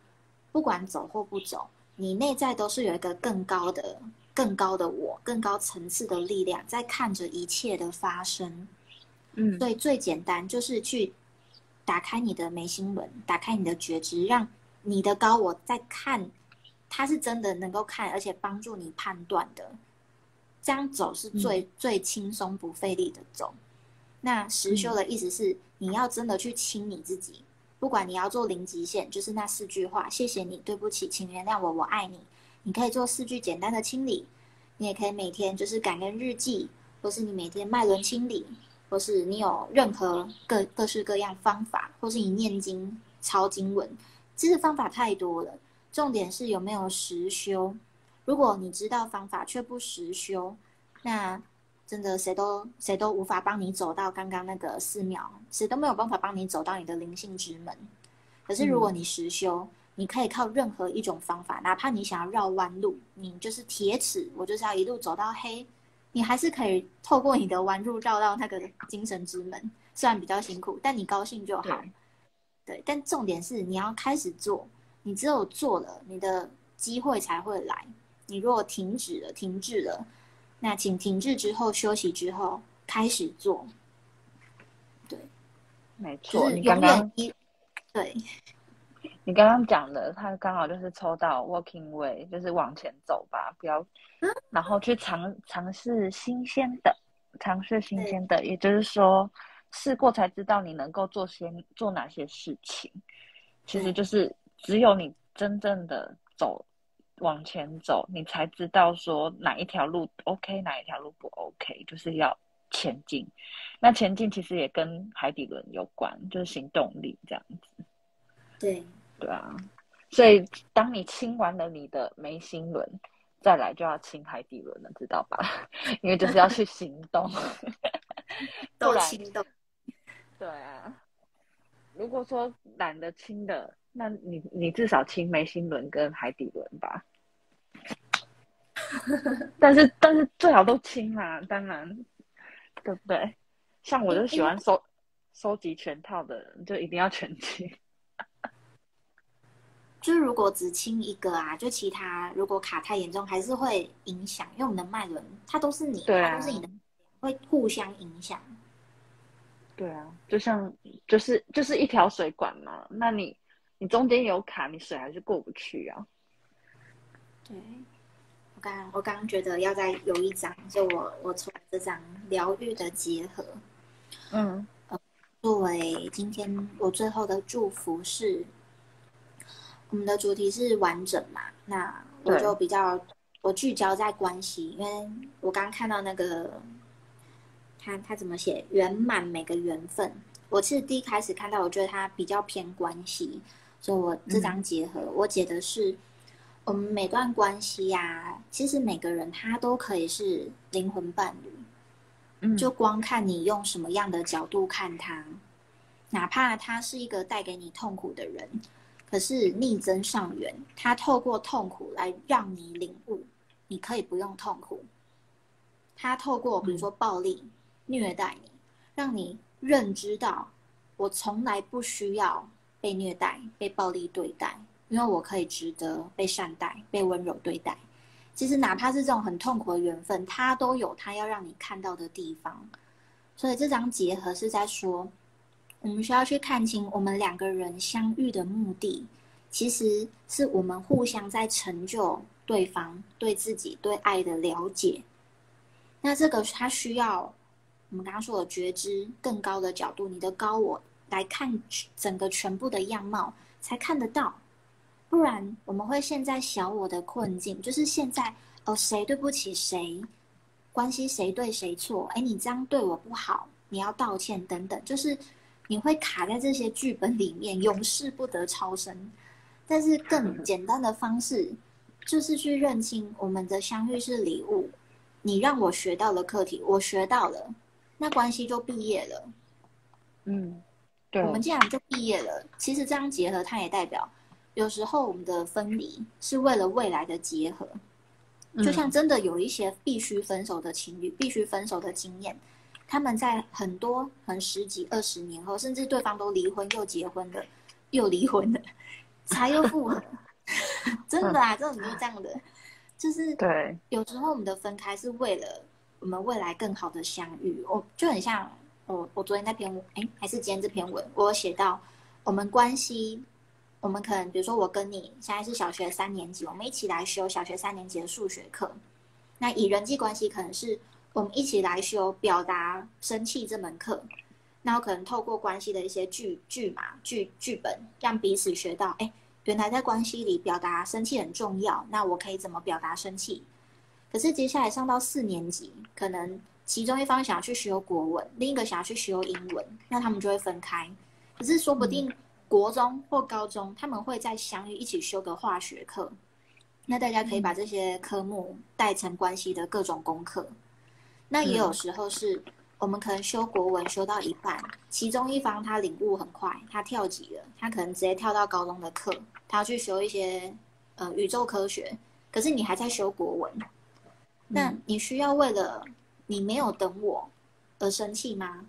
不管走或不走。你内在都是有一个更高的、更高的我、更高层次的力量在看着一切的发生。嗯，所以最简单就是去打开你的眉心轮，打开你的觉知，让你的高我在看，它是真的能够看，而且帮助你判断的。这样走是最、最轻松不费力的走。那实修的意思是，你要真的去亲你自己，不管你要做零极限，就是那四句话：谢谢你，对不起，请原谅我，我爱你。你可以做四句简单的清理，你也可以每天就是感恩日记，或是你每天脉轮清理，或是你有任何各各式各样方法，或是你念经抄经文，其实方法太多了。重点是有没有实修。如果你知道方法却不实修，那真的谁都谁都无法帮你走到刚刚那个寺庙，谁都没有办法帮你走到你的灵性之门。可是如果你实修，你可以靠任何一种方法，哪怕你想要绕弯路，你就是铁齿，我就是要一路走到黑，你还是可以透过你的弯路绕到那个精神之门。虽然比较辛苦，但你高兴就好。对，但重点是你要开始做，你只有做了，你的机会才会来。你如果停止了，停滞了，那请停滞之后休息之后开始做。对，没错，你刚刚一对，你刚刚讲的，他刚好就是抽到 walking way，就是往前走吧，不要，然后去尝尝试新鲜的，尝试新鲜的，也就是说试过才知道你能够做些做哪些事情。其实就是只有你真正的走。往前走，你才知道说哪一条路 OK，哪一条路不 OK，就是要前进。那前进其实也跟海底轮有关，就是行动力这样子。对，对啊。所以当你清完了你的眉心轮，再来就要清海底轮了，知道吧？因为就是要去行动，都行动。对啊。如果说懒得清的，那你你至少清眉心轮跟海底轮吧。但是但是最好都清啦，当然，对不对？像我就喜欢收收集全套的人，就一定要全清。就如果只清一个啊，就其他如果卡太严重，还是会影响，因为我们的脉轮它都是你，它都是你的，会互相影响。对啊，就像就是就是一条水管嘛，那你你中间有卡，你水还是过不去啊。对。我刚我刚刚觉得要再有一张，就我我出来这张疗愈的结合，嗯，作为今天我最后的祝福是，我们的主题是完整嘛，那我就比较我聚焦在关系，因为我刚刚看到那个，他他怎么写圆满每个缘分，我是第一开始看到，我觉得他比较偏关系，所以我这张结合我解的是。我们每段关系呀，其实每个人他都可以是灵魂伴侣，嗯，就光看你用什么样的角度看他，哪怕他是一个带给你痛苦的人，可是逆增上缘，他透过痛苦来让你领悟，你可以不用痛苦。他透过比如说暴力虐待你，让你认知到，我从来不需要被虐待、被暴力对待。因为我可以值得被善待、被温柔对待。其实哪怕是这种很痛苦的缘分，它都有它要让你看到的地方。所以这张结合是在说，我们需要去看清我们两个人相遇的目的，其实是我们互相在成就对方、对自己、对爱的了解。那这个它需要我们刚刚说的觉知更高的角度，你的高我来看整个全部的样貌，才看得到。不然我们会陷在小我的困境，就是现在哦，谁对不起谁，关系谁对谁错？哎，你这样对我不好，你要道歉等等，就是你会卡在这些剧本里面，永世不得超生。但是更简单的方式，就是去认清我们的相遇是礼物，你让我学到了课题，我学到了，那关系就毕业了。嗯，我们既然就毕业了，其实这样结合，它也代表。有时候我们的分离是为了未来的结合，就像真的有一些必须分手的情侣，必须分手的经验，他们在很多很十几二十年后，甚至对方都离婚又结婚的，又离婚的，才又复合，真的啊，真的很多这样的，就是对，有时候我们的分开是为了我们未来更好的相遇。我就很像我我昨天那篇文哎，还是今天这篇文，我写到我们关系，我们可能比如说我跟你现在是小学三年级，我们一起来修小学三年级的数学课。那以人际关系，可能是我们一起来修表达生气这门课。那我可能透过关系的一些剧剧嘛剧剧本，让彼此学到，哎，原来在关系里表达生气很重要。那我可以怎么表达生气？可是接下来上到四年级，可能其中一方想要去修国文，另一个想要去修英文，那他们就会分开。可是说不定国中或高中，他们会再相遇一起修个化学课。那大家可以把这些科目带成关系的各种功课。那也有时候是。我们可能修国文修到一半，其中一方他领悟很快，他跳级了，他可能直接跳到高中的课，他要去修一些呃宇宙科学，可是你还在修国文，那你需要为了你没有等我而生气吗？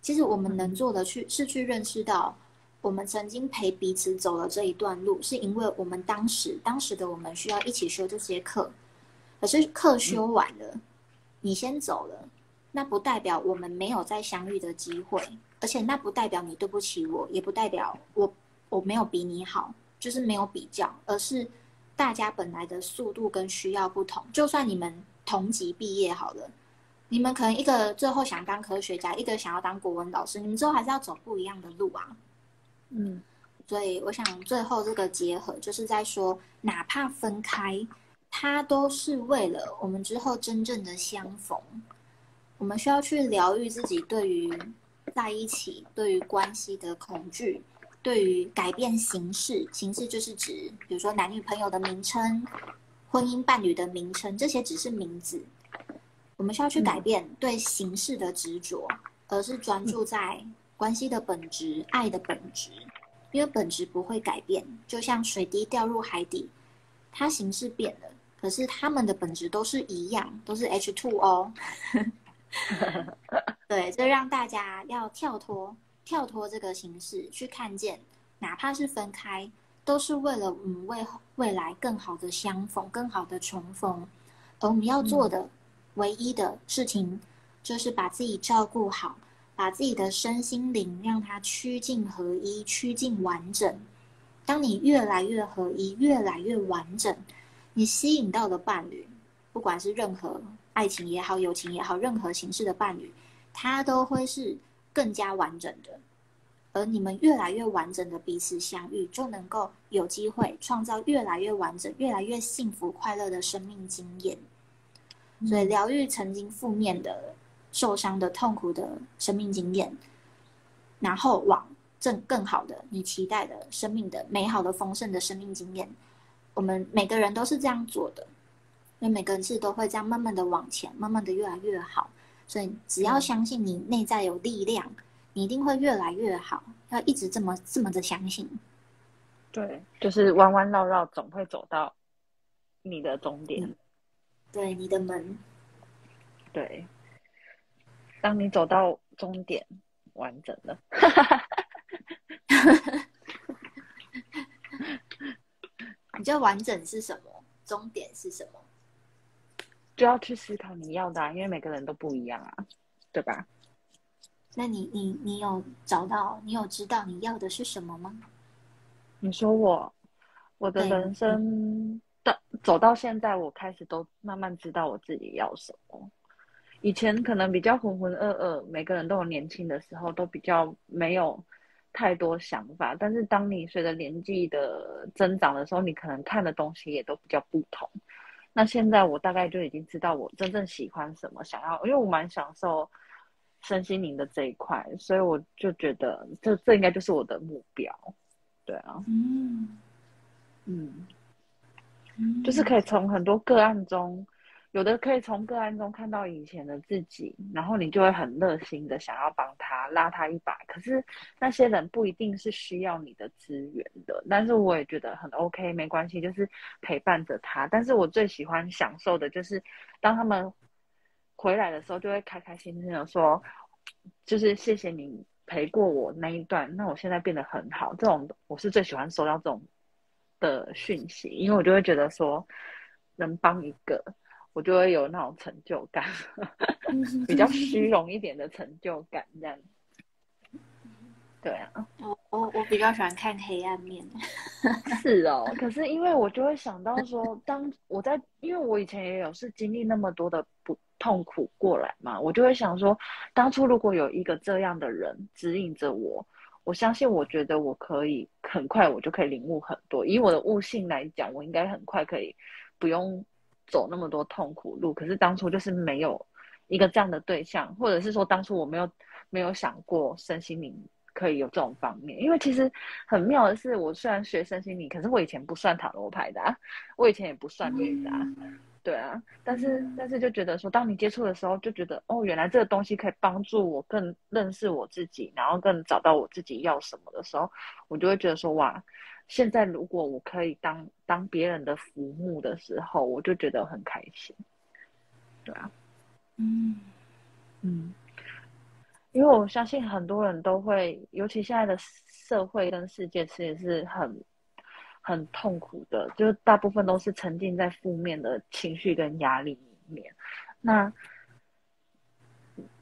其实我们能做的去是去认识到，我们曾经陪彼此走了这一段路，是因为我们当时当时的我们需要一起修这些课，可是课修完了，你先走了。那不代表我们没有再相遇的机会，而且那不代表你对不起我，也不代表我我没有比你好，就是没有比较，而是大家本来的速度跟需要不同。就算你们同级毕业好了，你们可能一个最后想当科学家，一个想要当国文老师，你们之后还是要走不一样的路啊。嗯，所以我想最后这个结合，就是在说，哪怕分开，它都是为了我们之后真正的相逢。我们需要去疗愈自己对于在一起、对于关系的恐惧，对于改变形式，形式就是指，比如说男女朋友的名称、婚姻伴侣的名称，这些只是名字。我们需要去改变对形式的执着，而是专注在关系的本质、爱的本质，因为本质不会改变。就像水滴掉入海底，它形式变了，可是它们的本质都是一样，都是 H2O。对，就让大家要跳脱跳脱这个形式，去看见，哪怕是分开，都是为了我们为未来更好的相逢、更好的重逢。而我们要做的唯一的事情，就是把自己照顾好，把自己的身心灵让它趋近合一、趋近完整。当你越来越合一、越来越完整，你吸引到的伴侣，不管是任何。爱情也好，友情也好，任何形式的伴侣，他都会是更加完整的。而你们越来越完整的彼此相遇，就能够有机会创造越来越完整、越来越幸福快乐的生命经验。所以，疗愈曾经负面的、受伤的、痛苦的生命经验，然后往正更好的、你期待的生命的美好的、丰盛的生命经验。我们每个人都是这样做的。因为每个人是都会这样慢慢的往前，慢慢的越来越好。所以只要相信你内在有力量，你一定会越来越好。要一直这么这么的相信。对，就是弯弯绕绕，总会走到你的终点。对，你的门。对，当你走到终点，完整了。你觉得完整是什么？终点是什么？就要去思考你要的，因为每个人都不一样啊，对吧？那你你你有找到，你有知道你要的是什么吗？你说我，我的人生到走到现在，我开始都慢慢知道我自己要什么。以前可能比较浑浑噩噩，每个人都有年轻的时候，都比较没有太多想法。但是当你随着年纪的增长的时候，你可能看的东西也都比较不同。那现在我大概就已经知道我真正喜欢什么，想要，因为我蛮享受身心灵的这一块，所以我就觉得这这应该就是我的目标，对啊，嗯嗯，就是可以从很多个案中。有的可以从个案中看到以前的自己，然后你就会很热心的想要帮他拉他一把。可是那些人不一定是需要你的资源的，但是我也觉得很 OK，没关系，就是陪伴着他。但是我最喜欢享受的就是当他们回来的时候，就会开开心心的说，就是谢谢你陪过我那一段，那我现在变得很好。这种我是最喜欢收到这种的讯息，因为我就会觉得说，能帮一个，我就会有那种成就感，比较虚 荣一点的成就感，这样。对啊，我我我比较喜欢看黑暗面。是哦，可是因为我就会想到说，当我在，因为我以前也有是经历那么多的不痛苦过来嘛，我就会想说，当初如果有一个这样的人指引着我。我相信，我觉得我可以很快，我就可以领悟很多。以我的悟性来讲，我应该很快可以不用走那么多痛苦路。可是当初就是没有一个这样的对象，或者是说当初我没有没有想过身心灵可以有这种方面。因为其实很妙的是，我虽然学身心灵，可是我以前不算塔罗牌的，我以前也不算命的。对啊，但是但是就觉得说，当你接触的时候，就觉得哦，原来这个东西可以帮助我更认识我自己，然后更找到我自己要什么的时候，我就会觉得说哇，现在如果我可以当当别人的服务的时候，我就觉得很开心。对啊，嗯嗯，因为我相信很多人都会，尤其现在的社会跟世界，其实是很。很痛苦的，就是大部分都是沉浸在负面的情绪跟压力里面。那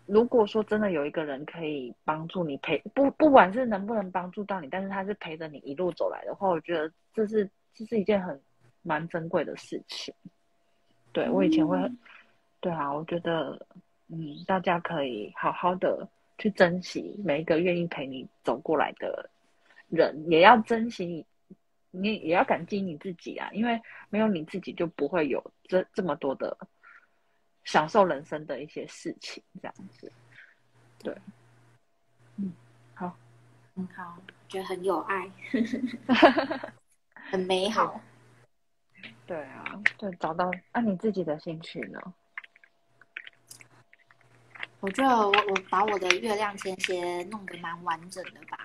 如果说真的有一个人可以帮助你陪，不不管是能不能帮助到你，但是他是陪着你一路走来的话，我觉得这是这是一件很蛮珍贵的事情。对我以前会，对啊，我觉得嗯，大家可以好好的去珍惜每一个愿意陪你走过来的人，也要珍惜你。也要感激你自己啊，因为没有你自己，就不会有这这么多的享受人生的一些事情，这样子。对，嗯，好，很好，觉得很有爱，很美好。对啊，对找到啊，你自己的兴趣呢？我觉得我我把我的月亮天蝎弄得蛮完整的吧，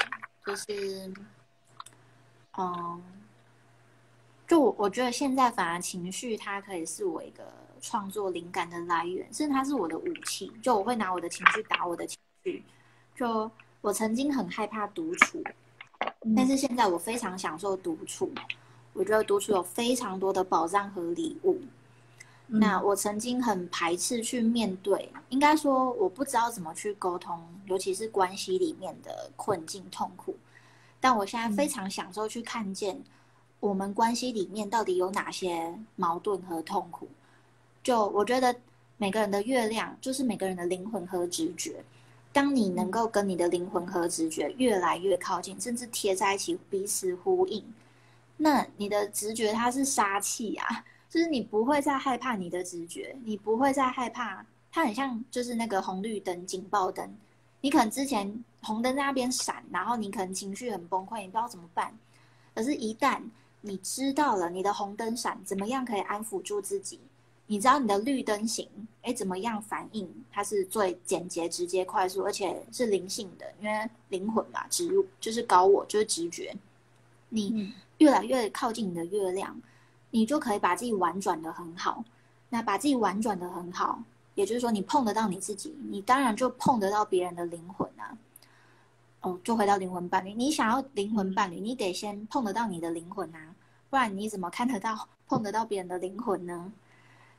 就是，嗯。就我我觉得现在反而情绪它可以是我一个创作灵感的来源，甚至它是我的武器。就我会拿我的情绪打我的情绪。就我曾经很害怕独处，但是现在我非常享受独处。我觉得独处有非常多的宝藏和礼物。那我曾经很排斥去面对，应该说我不知道怎么去沟通，尤其是关系里面的困境痛苦。但我现在非常享受去看见。我们关系里面到底有哪些矛盾和痛苦？就我觉得每个人的月亮就是每个人的灵魂和直觉。当你能够跟你的灵魂和直觉越来越靠近，甚至贴在一起，彼此呼应，那你的直觉它是杀气啊，就是你不会再害怕你的直觉，你不会再害怕它，很像就是那个红绿灯警报灯。你可能之前红灯在那边闪，然后你可能情绪很崩溃，你不知道怎么办，可是，一旦你知道了你的红灯闪怎么样可以安抚住自己？你知道你的绿灯行，哎，怎么样反应？它是最简洁、直接、快速，而且是灵性的，因为灵魂嘛，植入就是高我，就是直觉。你越来越靠近你的月亮，你就可以把自己婉转的很好。那把自己婉转的很好，也就是说，你碰得到你自己，你当然就碰得到别人的灵魂啊。哦，就回到灵魂伴侣。你想要灵魂伴侣，你得先碰得到你的灵魂啊，不然你怎么看得到、碰得到别人的灵魂呢？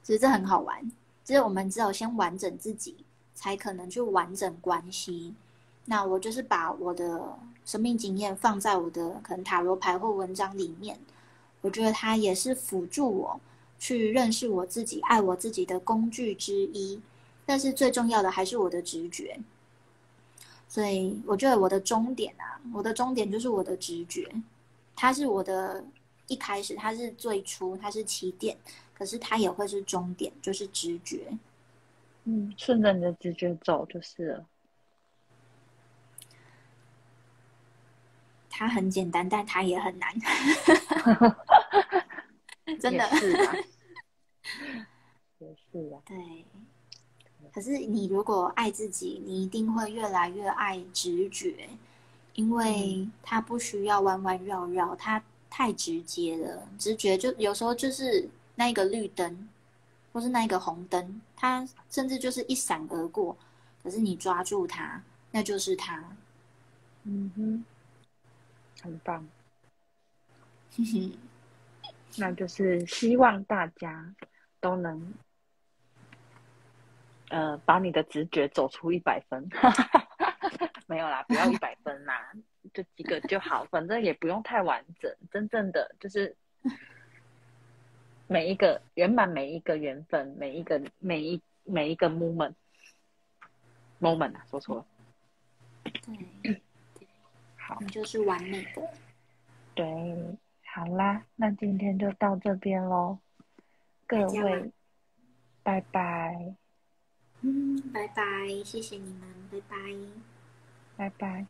其实这很好玩，就是我们只有先完整自己，才可能去完整关系。那我就是把我的生命经验放在我的可能塔罗牌或文章里面，我觉得它也是辅助我去认识我自己、爱我自己的工具之一。但是最重要的还是我的直觉。所以我觉得我的终点啊，我的终点就是我的直觉，它是我的一开始，它是最初，它是起点，可是它也会是终点，就是直觉。嗯，顺着你的直觉走就是了。它很简单，但它也很难。真的是啊，也是啊，对。可是你如果爱自己，你一定会越来越爱直觉，因为它不需要弯弯绕绕，它太直接了。直觉就有时候就是那一个绿灯，或是那一个红灯，它甚至就是一闪而过。可是你抓住它，那就是它。嗯哼，很棒。那就是希望大家都能，呃，把你的直觉走出一百分。没有啦，不要一百分啦，就几个就好，反正也不用太完整。真正的就是每一个圆满，每一个缘分，每一个每一每一个 moment，moment 啊，说错了。对，好，你就是完美的。对，好啦，那今天就到这边喽，各位，拜拜，嗯，拜拜，谢谢你们，拜拜。拜拜。